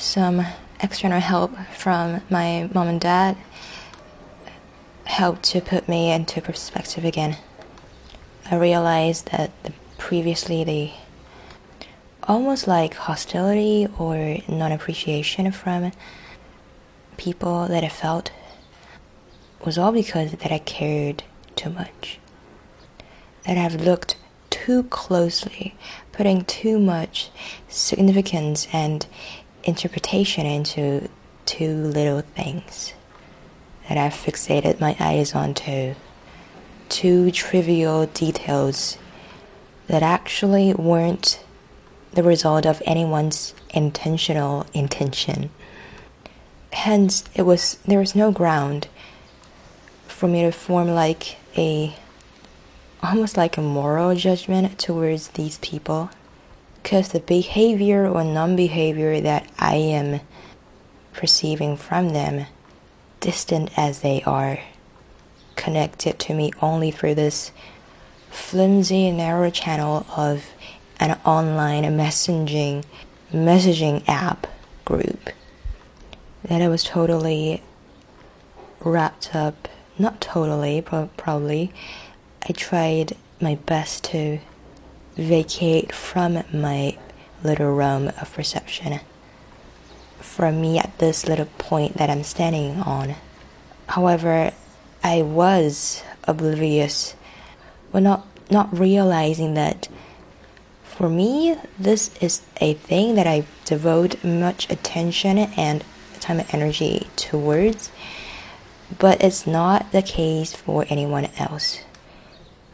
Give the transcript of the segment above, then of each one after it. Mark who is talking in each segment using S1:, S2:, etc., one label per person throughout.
S1: some external help from my mom and dad helped to put me into perspective again. I realized that the, previously the almost like hostility or non appreciation from people that I felt was all because that I cared too much. That I've looked too closely, putting too much significance and interpretation into two little things that I've fixated my eyes onto, two trivial details that actually weren't the result of anyone's intentional intention. Hence, it was there was no ground for me to form like a almost like a moral judgment towards these people because the behavior or non-behavior that I am perceiving from them distant as they are connected to me only through this flimsy narrow channel of an online messaging messaging app group that I was totally wrapped up not totally but probably I tried my best to vacate from my little realm of perception from me at this little point that I'm standing on. However, I was oblivious, well, not not realizing that for me, this is a thing that I devote much attention and time and energy towards, but it's not the case for anyone else.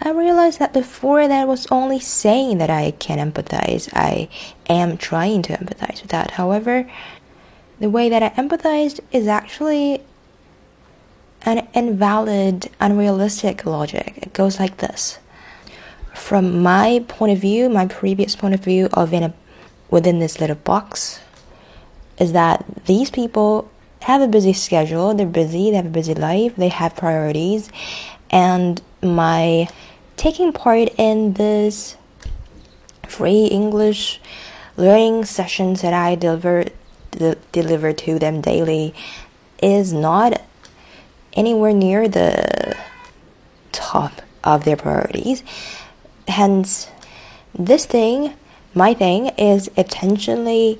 S1: I realized that before that was only saying that I can empathize. I am trying to empathize with that. However, the way that I empathized is actually an invalid, unrealistic logic. It goes like this from my point of view, my previous point of view of in a within this little box is that these people have a busy schedule, they're busy, they have a busy life, they have priorities, and my taking part in this free English learning sessions that I deliver de- deliver to them daily is not anywhere near the top of their priorities. Hence this thing my thing is intentionally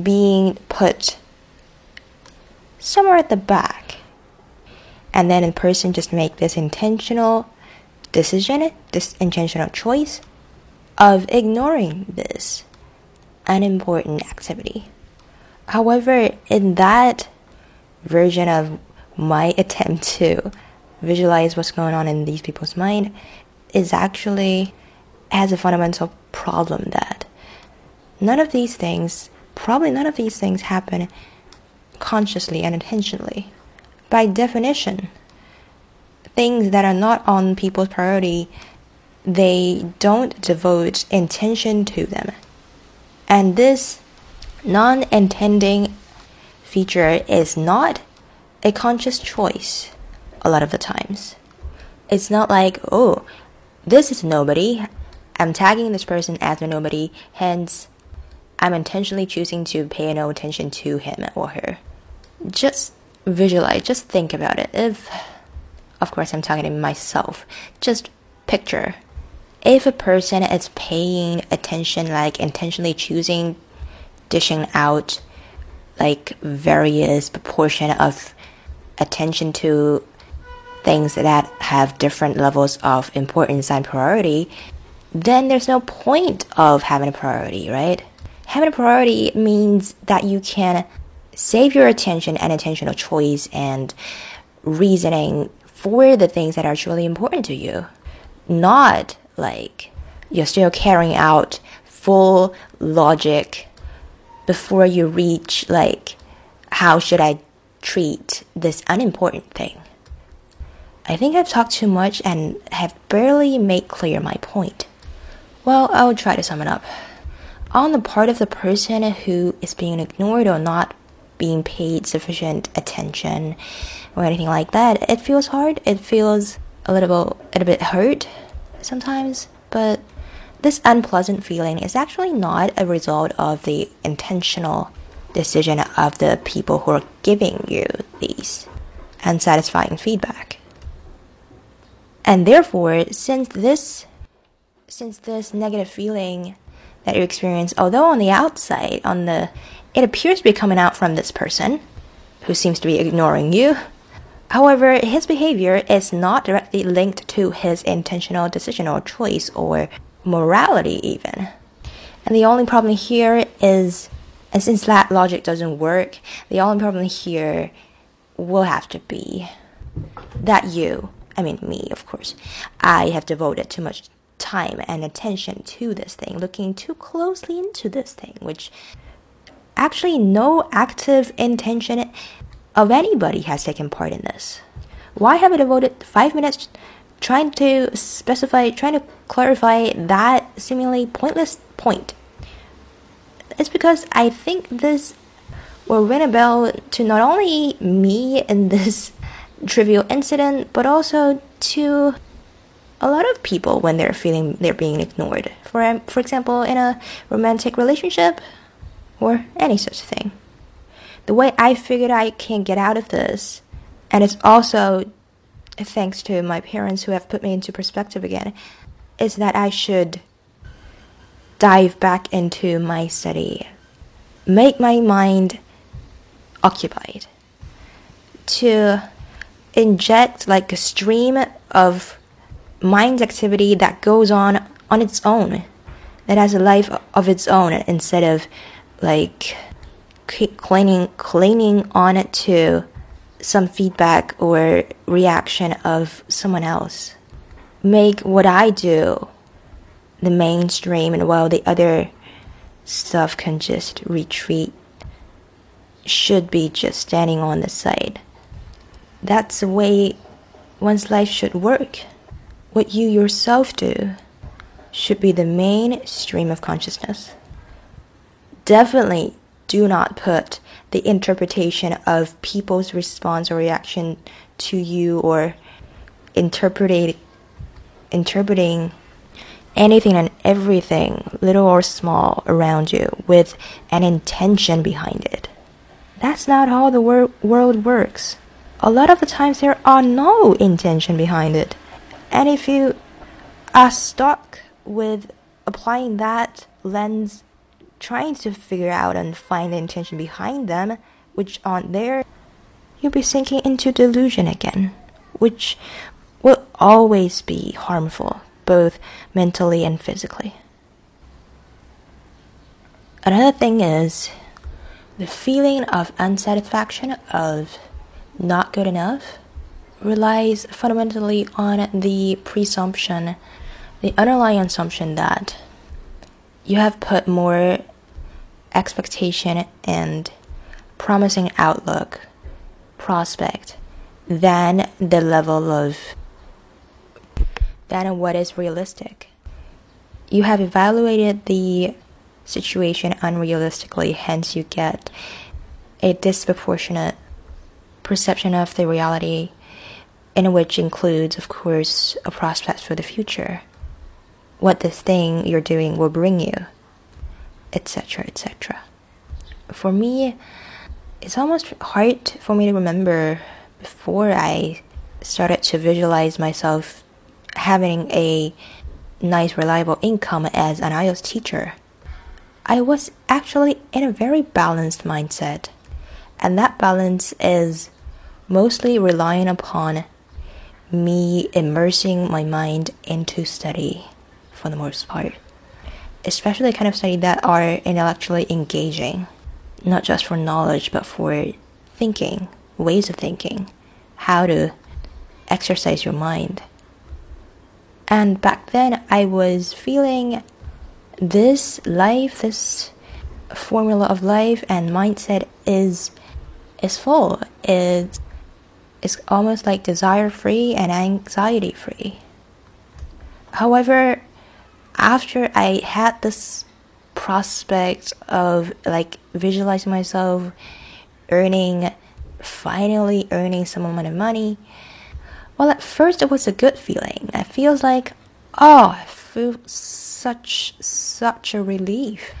S1: being put somewhere at the back and then a person just make this intentional decision this intentional choice of ignoring this unimportant activity however in that version of my attempt to visualize what's going on in these people's mind is actually has a fundamental problem that none of these things, probably none of these things happen consciously and intentionally. By definition, things that are not on people's priority, they don't devote intention to them. And this non intending feature is not a conscious choice a lot of the times. It's not like, oh, this is nobody. I'm tagging this person as a nobody, hence, I'm intentionally choosing to pay no attention to him or her. Just visualize, just think about it. If, of course, I'm talking to myself, just picture if a person is paying attention, like intentionally choosing, dishing out like various proportion of attention to things that have different levels of importance and priority, then there's no point of having a priority, right? Having a priority means that you can save your attention and intentional choice and reasoning for the things that are truly important to you. Not like you're still carrying out full logic before you reach like how should I treat this unimportant thing. I think I've talked too much and have barely made clear my point. Well, I'll try to sum it up. On the part of the person who is being ignored or not being paid sufficient attention or anything like that, it feels hard. It feels a little, bit, a bit hurt sometimes, but this unpleasant feeling is actually not a result of the intentional decision of the people who are giving you these unsatisfying feedback. And therefore, since this since this negative feeling that you experience, although on the outside, on the it appears to be coming out from this person who seems to be ignoring you. However, his behavior is not directly linked to his intentional decision or choice or morality, even. And the only problem here is, and since that logic doesn't work, the only problem here will have to be that you, I mean, me, of course, I have devoted too much time and attention to this thing, looking too closely into this thing, which actually no active intention of anybody has taken part in this. Why have I devoted five minutes trying to specify, trying to clarify that seemingly pointless point? It's because I think this will ring a bell to not only me in this trivial incident, but also to a lot of people when they're feeling they're being ignored. For for example, in a romantic relationship, or any such thing. The way I figured I can get out of this, and it's also thanks to my parents who have put me into perspective again, is that I should dive back into my study, make my mind occupied, to inject like a stream of mind activity that goes on on its own, that has a life of its own instead of like clinging clinging on it to some feedback or reaction of someone else. Make what I do the mainstream and while the other stuff can just retreat should be just standing on the side. That's the way one's life should work. What you yourself do should be the main stream of consciousness definitely do not put the interpretation of people's response or reaction to you or interpreting interpreting anything and everything, little or small, around you with an intention behind it. That's not how the wor- world works. A lot of the times there are no intention behind it. And if you are stuck with applying that lens trying to figure out and find the intention behind them, which aren't there, you'll be sinking into delusion again, which will always be harmful, both mentally and physically. Another thing is the feeling of unsatisfaction, of not good enough, relies fundamentally on the presumption, the underlying assumption that you have put more expectation and promising outlook prospect than the level of than what is realistic. You have evaluated the situation unrealistically, hence you get a disproportionate perception of the reality in which includes of course a prospect for the future what this thing you're doing will bring you, etc., etc. For me, it's almost hard for me to remember before I started to visualize myself having a nice, reliable income as an IELTS teacher. I was actually in a very balanced mindset, and that balance is mostly relying upon me immersing my mind into study for the most part. Especially the kind of study that are intellectually engaging, not just for knowledge, but for thinking, ways of thinking, how to exercise your mind. And back then, I was feeling this life, this formula of life and mindset is is full. It's it's almost like desire free and anxiety free. However, after I had this prospect of like visualizing myself earning, finally earning some amount of money, well, at first it was a good feeling. It feels like, oh, I feel such such a relief,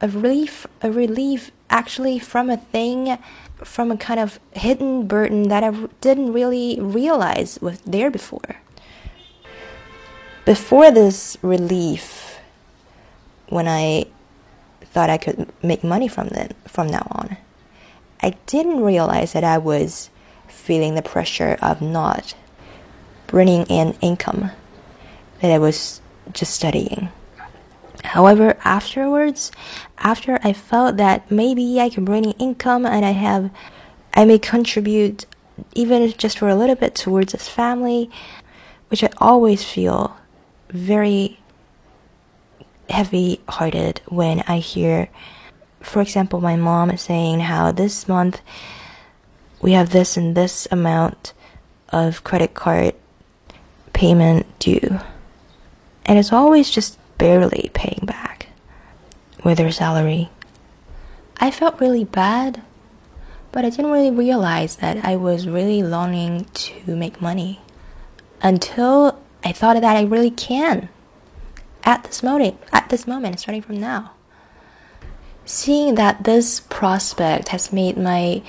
S1: a relief, a relief actually from a thing, from a kind of hidden burden that I didn't really realize was there before. Before this relief, when I thought I could make money from then from now on, I didn't realize that I was feeling the pressure of not bringing in income that I was just studying. However, afterwards, after I felt that maybe I can bring in income and I have, I may contribute even just for a little bit towards this family, which I always feel very heavy hearted when I hear, for example, my mom saying how this month we have this and this amount of credit card payment due. And it's always just barely paying back with her salary. I felt really bad, but I didn't really realize that I was really longing to make money until I thought that I really can at this moment, at this moment, starting from now. Seeing that this prospect has made my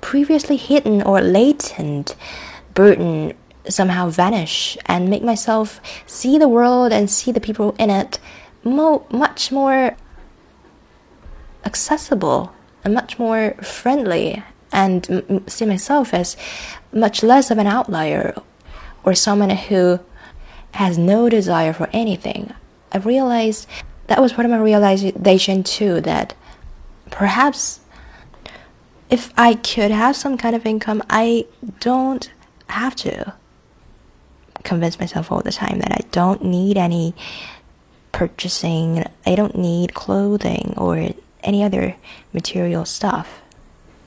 S1: previously hidden or latent burden somehow vanish and make myself see the world and see the people in it mo- much more accessible and much more friendly and m- see myself as much less of an outlier or someone who has no desire for anything. I realized that was part of my realization too that perhaps if I could have some kind of income, I don't have to convince myself all the time that I don't need any purchasing, I don't need clothing or any other material stuff.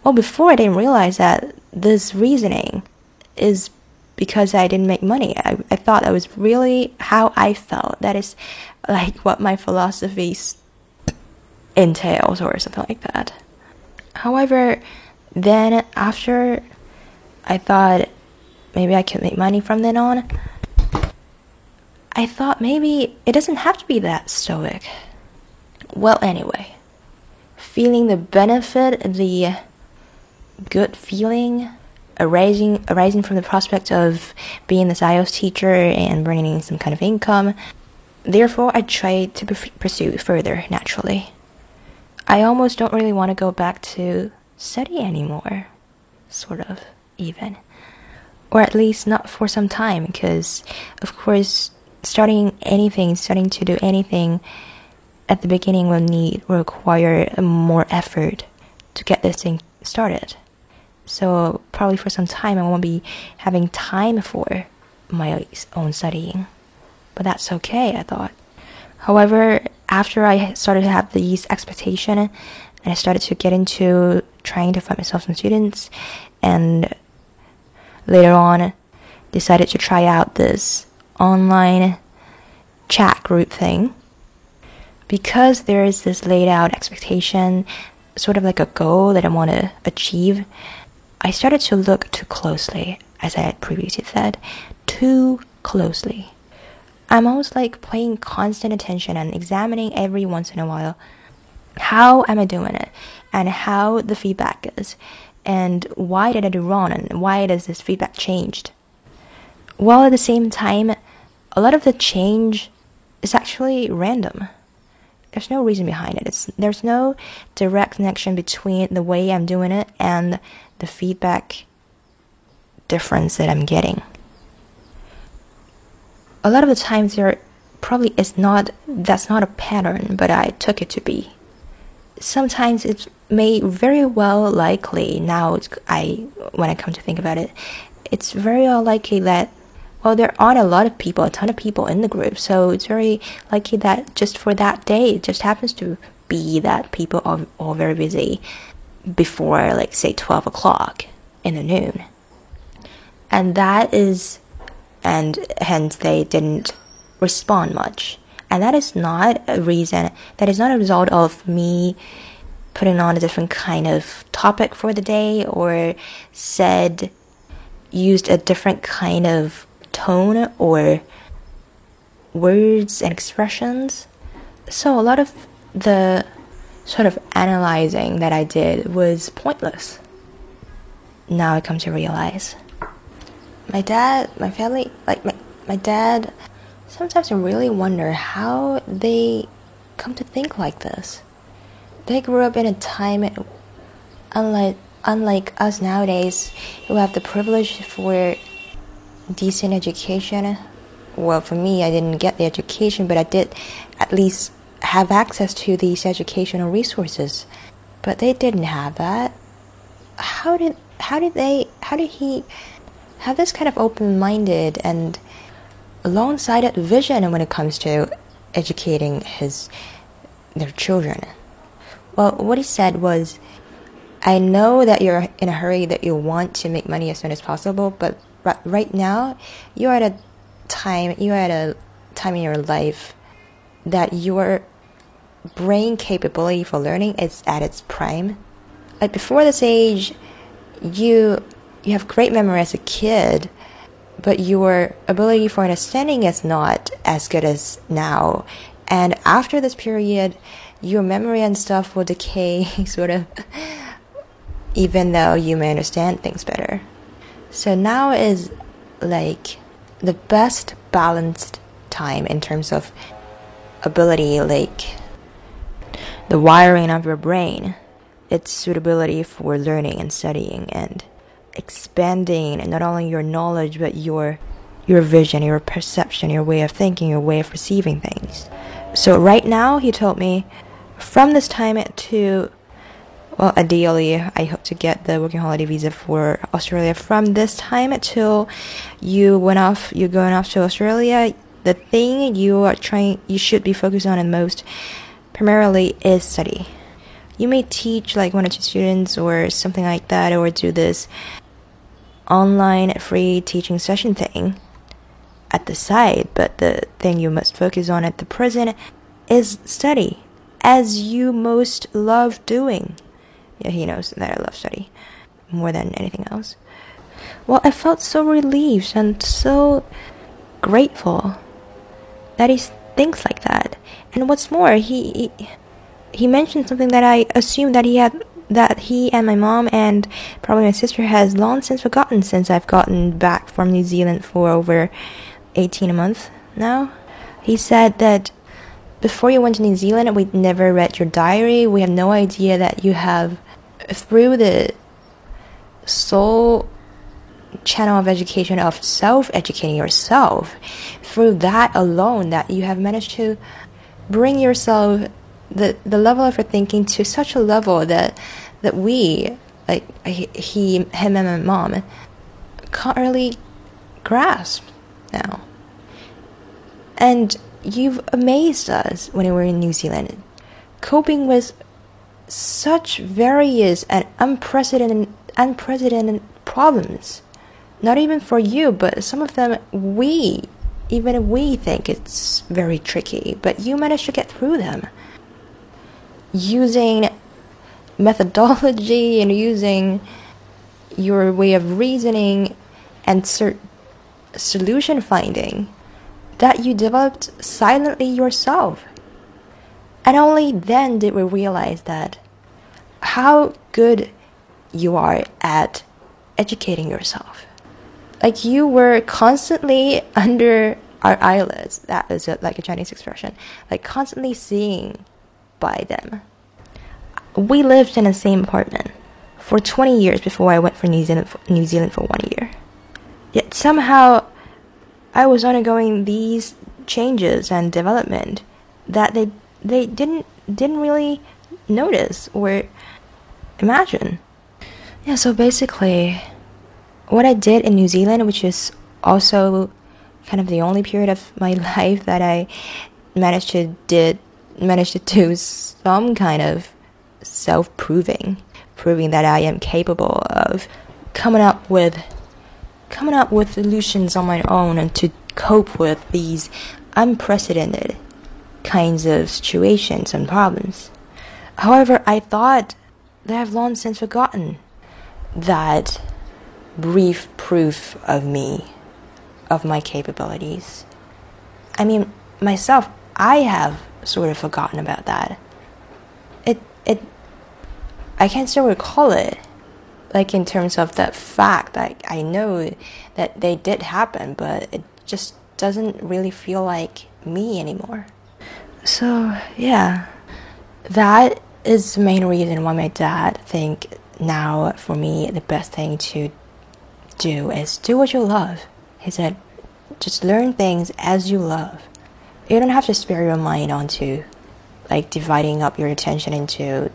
S1: Well, before I didn't realize that this reasoning is because I didn't make money. I, I thought that was really how I felt. That is like what my philosophies entails or something like that. However, then after I thought maybe I could make money from then on, I thought maybe it doesn't have to be that stoic. Well, anyway, feeling the benefit, the good feeling arising arising from the prospect of being this IELTS teacher and bringing some kind of income. Therefore, I tried to pursue further naturally. I almost don't really want to go back to study anymore, sort of, even. Or at least not for some time, because, of course, starting anything, starting to do anything at the beginning will need, will require more effort to get this thing started. So, probably for some time, I won't be having time for my own studying. But that's okay, I thought. However, after I started to have these expectation and I started to get into trying to find myself some students and later on decided to try out this online chat group thing because there is this laid out expectation sort of like a goal that I want to achieve I started to look too closely as I had previously said too closely I'm almost like paying constant attention and examining every once in a while how am I doing it and how the feedback is and why did I do wrong and why does this feedback changed. While at the same time, a lot of the change is actually random. There's no reason behind it. It's, there's no direct connection between the way I'm doing it and the feedback difference that I'm getting. A lot of the times there probably is not that's not a pattern but i took it to be. Sometimes it may very well likely now i when i come to think about it it's very likely that well there aren't a lot of people a ton of people in the group so it's very likely that just for that day it just happens to be that people are all very busy before like say 12 o'clock in the noon and that is and hence they didn't respond much. And that is not a reason, that is not a result of me putting on a different kind of topic for the day or said, used a different kind of tone or words and expressions. So a lot of the sort of analyzing that I did was pointless. Now I come to realize. My dad, my family, like my, my dad, sometimes I really wonder how they come to think like this. They grew up in a time unlike unlike us nowadays who have the privilege for decent education. Well, for me, I didn't get the education, but I did at least have access to these educational resources. But they didn't have that. How did how did they how did he have this kind of open-minded and long-sighted vision when it comes to educating his their children? Well, what he said was I know that you're in a hurry that you want to make money as soon as possible, but right now you're at a time you're at a time in your life that your brain capability for learning is at its prime. Like before this age, you you have great memory as a kid, but your ability for understanding is not as good as now. And after this period, your memory and stuff will decay sort of even though you may understand things better. So now is like the best balanced time in terms of ability, like the wiring of your brain, its suitability for learning and studying and expanding not only your knowledge but your your vision, your perception, your way of thinking, your way of perceiving things. So right now he told me from this time to well, ideally, I hope to get the working holiday visa for Australia from this time till you went off. You're going off to Australia. The thing you are trying, you should be focused on the most, primarily, is study. You may teach like one or two students or something like that, or do this online free teaching session thing at the side. But the thing you must focus on at the present is study, as you most love doing yeah, he knows that I love study more than anything else. Well, I felt so relieved and so grateful that he thinks like that. And what's more, he, he he mentioned something that I assumed that he had that he and my mom and probably my sister has long since forgotten since I've gotten back from New Zealand for over 18 a month now. He said that before you went to New Zealand, we'd never read your diary. We have no idea that you have through the sole channel of education of self educating yourself, through that alone, that you have managed to bring yourself the the level of your thinking to such a level that that we like he him and my mom can't really grasp now. And you've amazed us when we were in New Zealand, coping with such various and unprecedented unprecedented problems. Not even for you, but some of them we even we think it's very tricky, but you manage to get through them using methodology and using your way of reasoning and cert- solution finding that you developed silently yourself. And only then did we realize that how good you are at educating yourself. Like you were constantly under our eyelids. That is a, like a Chinese expression. Like constantly seeing by them. We lived in the same apartment for 20 years before I went for New Zealand for, New Zealand for one year. Yet somehow I was undergoing these changes and development that they they didn't didn't really notice or imagine. Yeah, so basically, what I did in New Zealand, which is also kind of the only period of my life that I managed to did managed to do some kind of self proving, proving that I am capable of coming up with coming up with solutions on my own and to cope with these unprecedented kinds of situations and problems. However, I thought they have long since forgotten that brief proof of me, of my capabilities. I mean, myself, I have sort of forgotten about that. It it I can still recall it. Like in terms of that fact, like I know that they did happen, but it just doesn't really feel like me anymore. So yeah, that is the main reason why my dad think now for me the best thing to do is do what you love. He said, just learn things as you love. You don't have to spare your mind onto like dividing up your attention into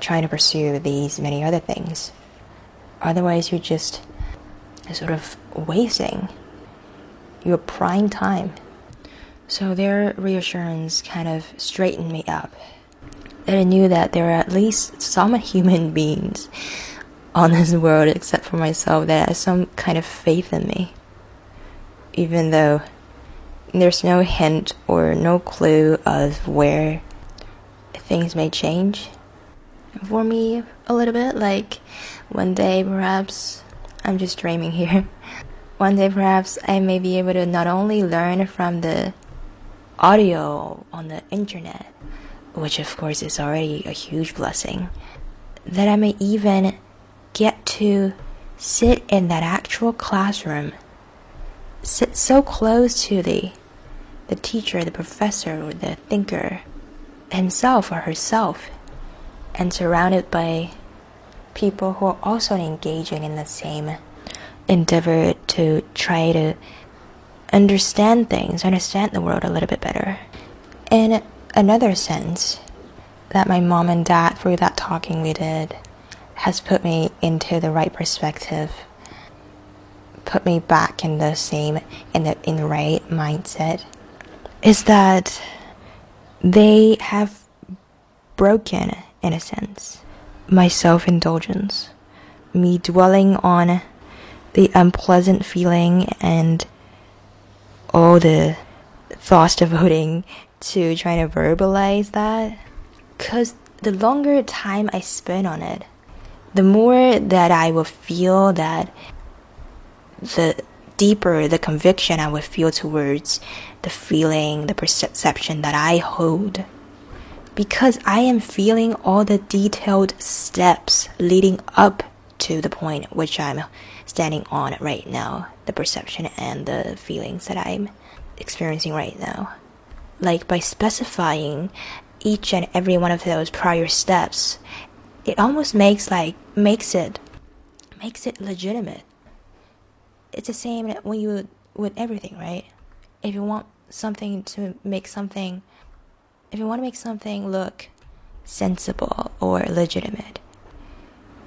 S1: trying to pursue these many other things. Otherwise, you're just sort of wasting your prime time. So their reassurance kind of straightened me up. That I knew that there are at least some human beings on this world, except for myself, that has some kind of faith in me. Even though there's no hint or no clue of where things may change for me a little bit. Like one day, perhaps, I'm just dreaming here. One day, perhaps, I may be able to not only learn from the audio on the internet, which of course is already a huge blessing, that I may even get to sit in that actual classroom, sit so close to the the teacher, the professor, or the thinker himself or herself, and surrounded by people who are also engaging in the same endeavor to try to understand things, understand the world a little bit better. In another sense, that my mom and dad, through that talking we did, has put me into the right perspective, put me back in the same, in the, in the right mindset, is that they have broken, in a sense, my self indulgence, me dwelling on the unpleasant feeling and all the thoughts devoting to trying to verbalize that. Because the longer time I spend on it, the more that I will feel that the deeper the conviction I would feel towards the feeling, the perception that I hold. Because I am feeling all the detailed steps leading up to the point which I'm standing on right now, the perception and the feelings that I'm experiencing right now. Like by specifying each and every one of those prior steps, it almost makes like makes it makes it legitimate. It's the same when you with everything, right? If you want something to make something if you want to make something look sensible or legitimate,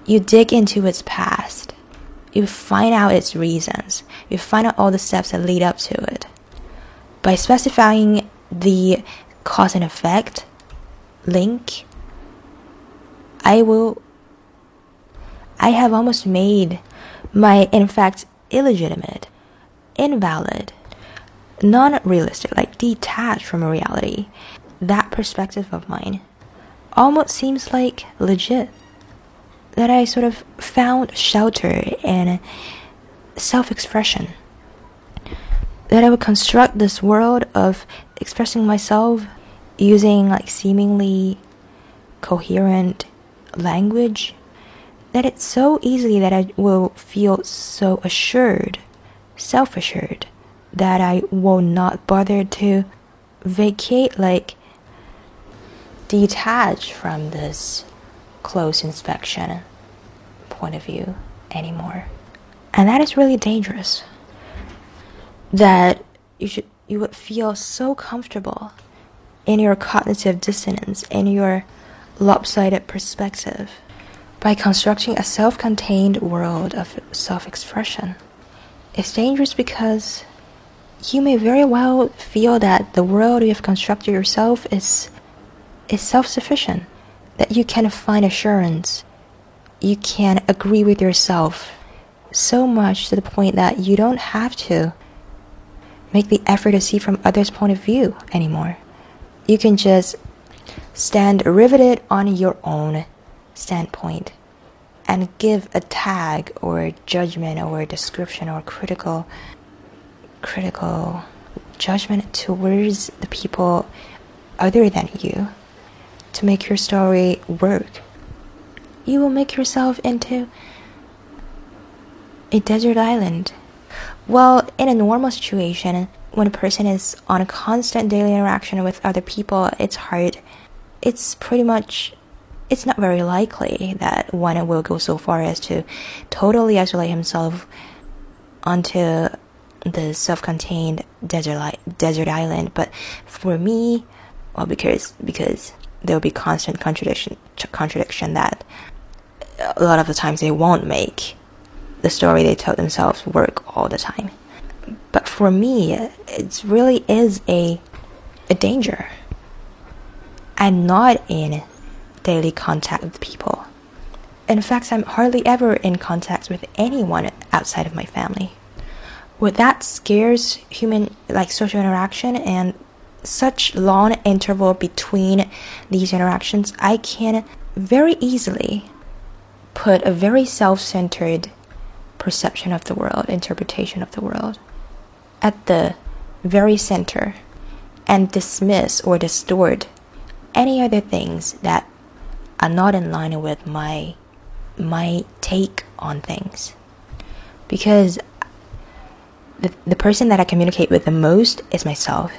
S1: you dig into its past. You find out its reasons. You find out all the steps that lead up to it. By specifying the cause and effect link, I will. I have almost made my, in fact, illegitimate, invalid, non realistic, like detached from reality, that perspective of mine almost seems like legit that I sort of found shelter in self expression. That I would construct this world of expressing myself using like seemingly coherent language. That it's so easily that I will feel so assured, self assured, that I will not bother to vacate, like detach from this close inspection point of view anymore. And that is really dangerous. That you should you would feel so comfortable in your cognitive dissonance, in your lopsided perspective, by constructing a self contained world of self expression. It's dangerous because you may very well feel that the world you have constructed yourself is, is self sufficient that you can find assurance, you can agree with yourself so much to the point that you don't have to make the effort to see from others' point of view anymore. You can just stand riveted on your own standpoint and give a tag or a judgment or a description or critical critical judgment towards the people other than you to make your story work. You will make yourself into a desert island. Well, in a normal situation, when a person is on a constant daily interaction with other people, it's hard. It's pretty much, it's not very likely that one will go so far as to totally isolate himself onto the self-contained desert desert island. But for me, well, because because there will be constant contradiction contradiction that a lot of the times they won't make the story they tell themselves work all the time. But for me, it really is a a danger. I'm not in daily contact with people. In fact, I'm hardly ever in contact with anyone outside of my family. What that scares human like social interaction and such long interval between these interactions, I can very easily put a very self-centered perception of the world, interpretation of the world, at the very center and dismiss or distort any other things that are not in line with my my take on things. Because the, the person that I communicate with the most is myself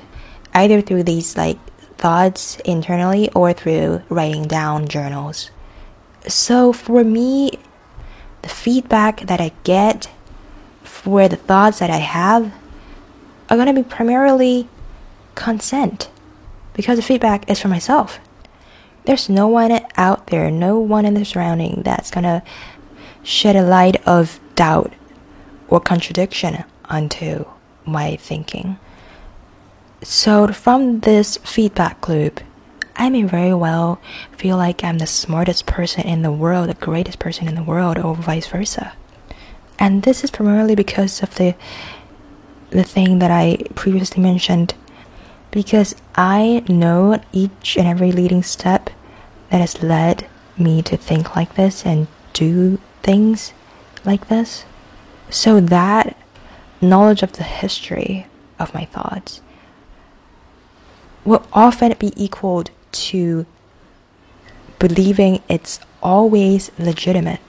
S1: either through these like thoughts internally or through writing down journals. So for me the feedback that I get for the thoughts that I have are going to be primarily consent because the feedback is for myself. There's no one out there, no one in the surrounding that's to shed a light of doubt or contradiction onto my thinking. So, from this feedback loop, I may very well feel like I'm the smartest person in the world, the greatest person in the world, or vice versa. And this is primarily because of the the thing that I previously mentioned because I know each and every leading step that has led me to think like this and do things like this. So that knowledge of the history of my thoughts will often be equaled to believing it's always legitimate.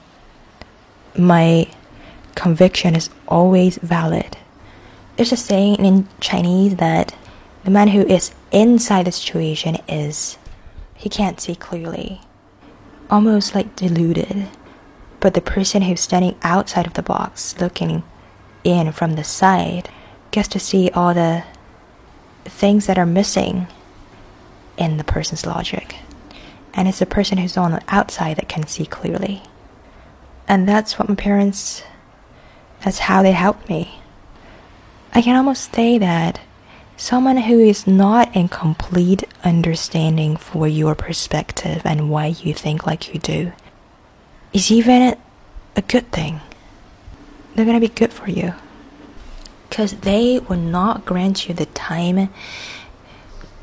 S1: My conviction is always valid. There's a saying in Chinese that the man who is inside the situation is he can't see clearly, almost like deluded. But the person who's standing outside of the box, looking in from the side, gets to see all the things that are missing in the person's logic. And it's the person who's on the outside that can see clearly. And that's what my parents, that's how they helped me. I can almost say that someone who is not in complete understanding for your perspective and why you think like you do is even a good thing. They're gonna be good for you. Because they will not grant you the time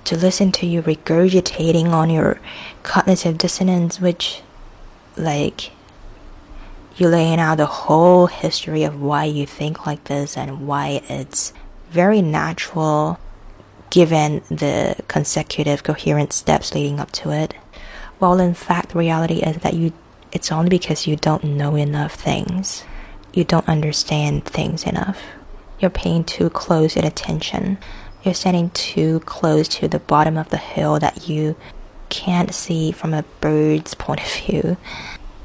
S1: to listen to you regurgitating on your cognitive dissonance, which, like, you laying out the whole history of why you think like this and why it's very natural given the consecutive coherent steps leading up to it. While in fact, the reality is that you it's only because you don't know enough things. You don't understand things enough. You're paying too close an attention you're standing too close to the bottom of the hill that you can't see from a bird's point of view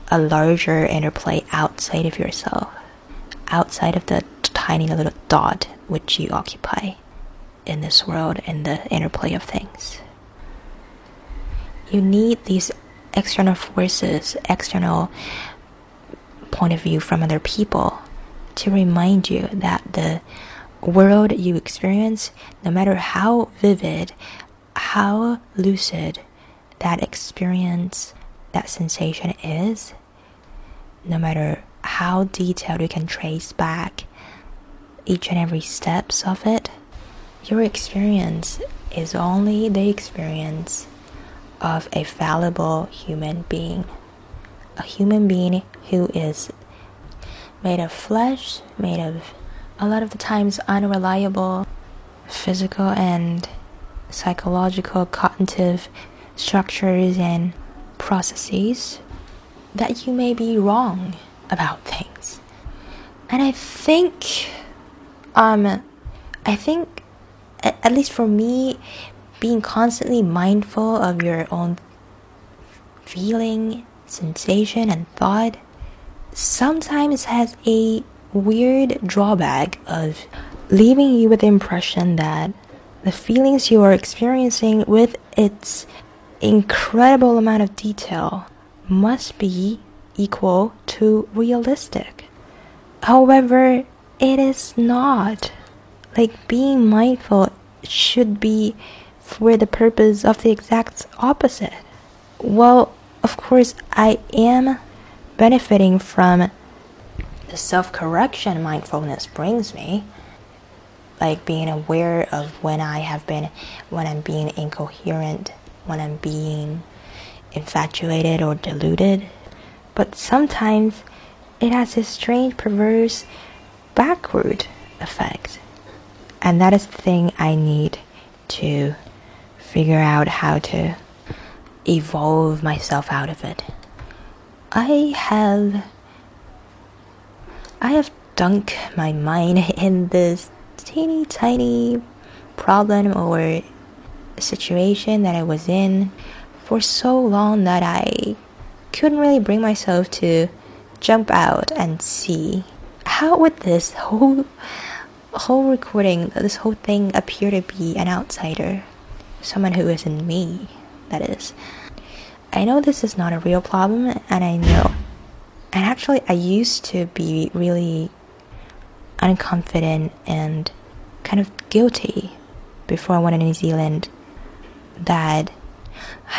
S1: a larger interplay outside of yourself, outside of the tiny little dot which you occupy in this world and the interplay of things. You need these external forces, external point of view from other people to remind you that the world you experience, no matter how vivid, how lucid that experience, that sensation is, no matter how detailed you can trace back each and every steps of it, your experience is only the experience of a fallible human being. A human being who is made of flesh, made of a lot of the times unreliable physical and psychological cognitive structures and processes that you may be wrong about things. And I think, um, I think, at least for me, being constantly mindful of your own feeling, sensation, and thought sometimes has a weird drawback of leaving you with the impression that the feelings you are experiencing with its incredible amount of detail must be equal to realistic. However, it is not. Like being mindful should be for the purpose of the exact opposite. Well, of course, I am benefiting from the self correction mindfulness brings me. Like being aware of when I have been, when I'm being incoherent, when I'm being infatuated or deluded. But sometimes it has this strange, perverse, backward effect. And that is the thing I need to figure out how to evolve myself out of it. I have I have dunk my mind in this teeny tiny problem or situation that I was in for so long that I couldn't really bring myself to jump out and see how would this whole whole recording this whole thing appear to be an outsider. Someone who isn't me that is. I know this is not a real problem and i know and actually i used to be really unconfident and kind of guilty before i went to new zealand that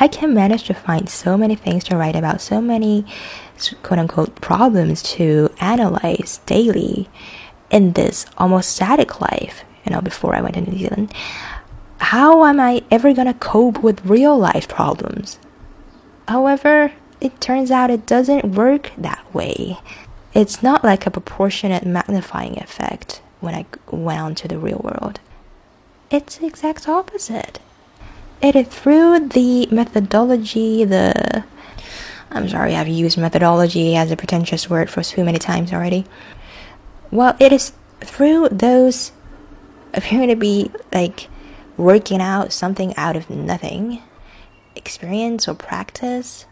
S1: I can manage to find so many things to write about, so many quote unquote problems to analyze daily in this almost static life, you know, before I went to New Zealand. How am I ever gonna cope with real life problems? However, it turns out it doesn't work that way. It's not like a proportionate magnifying effect when I went on to the real world. It's the exact opposite. It is through the methodology, the I'm sorry, I've used methodology as a pretentious word for so many times already. Well, it is through those appearing to be like working out something out of nothing, experience or practice,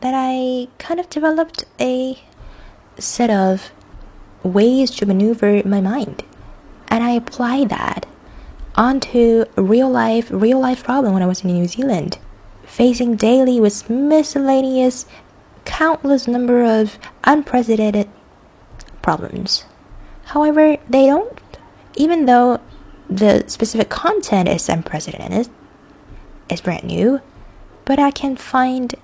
S1: that I kind of developed a set of ways to maneuver my mind. And I apply that onto real life real life problem when I was in New Zealand, facing daily with miscellaneous countless number of unprecedented problems. However, they don't even though the specific content is unprecedented, is brand new, but I can find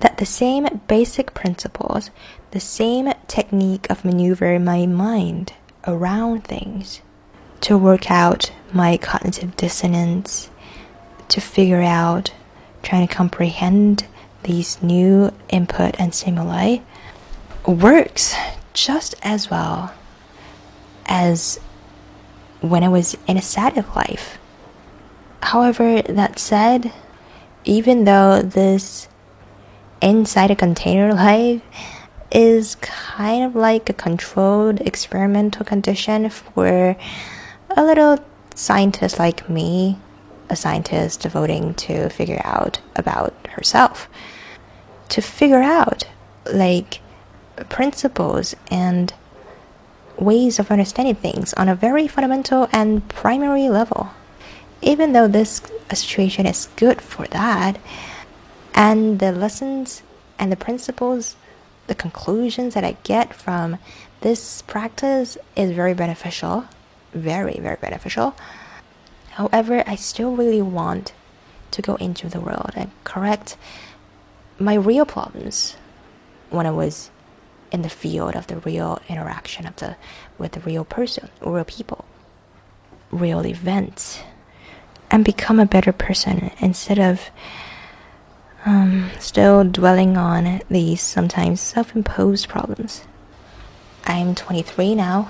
S1: that the same basic principles, the same technique of maneuver my mind around things to work out my cognitive dissonance, to figure out, trying to comprehend these new input and stimuli works just as well as when I was in a static life. However, that said, even though this inside a container life is kind of like a controlled experimental condition for a little scientist like me, a scientist devoting to figure out about herself, to figure out like principles and ways of understanding things on a very fundamental and primary level. Even though this situation is good for that, and the lessons and the principles, the conclusions that I get from this practice is very beneficial very, very beneficial. However, I still really want to go into the world and correct my real problems when I was in the field of the real interaction of the with the real person, real people, real events, and become a better person instead of um, still dwelling on these sometimes self-imposed problems. I'm 23 now.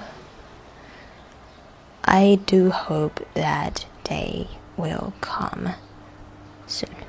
S1: I do hope that day will come soon.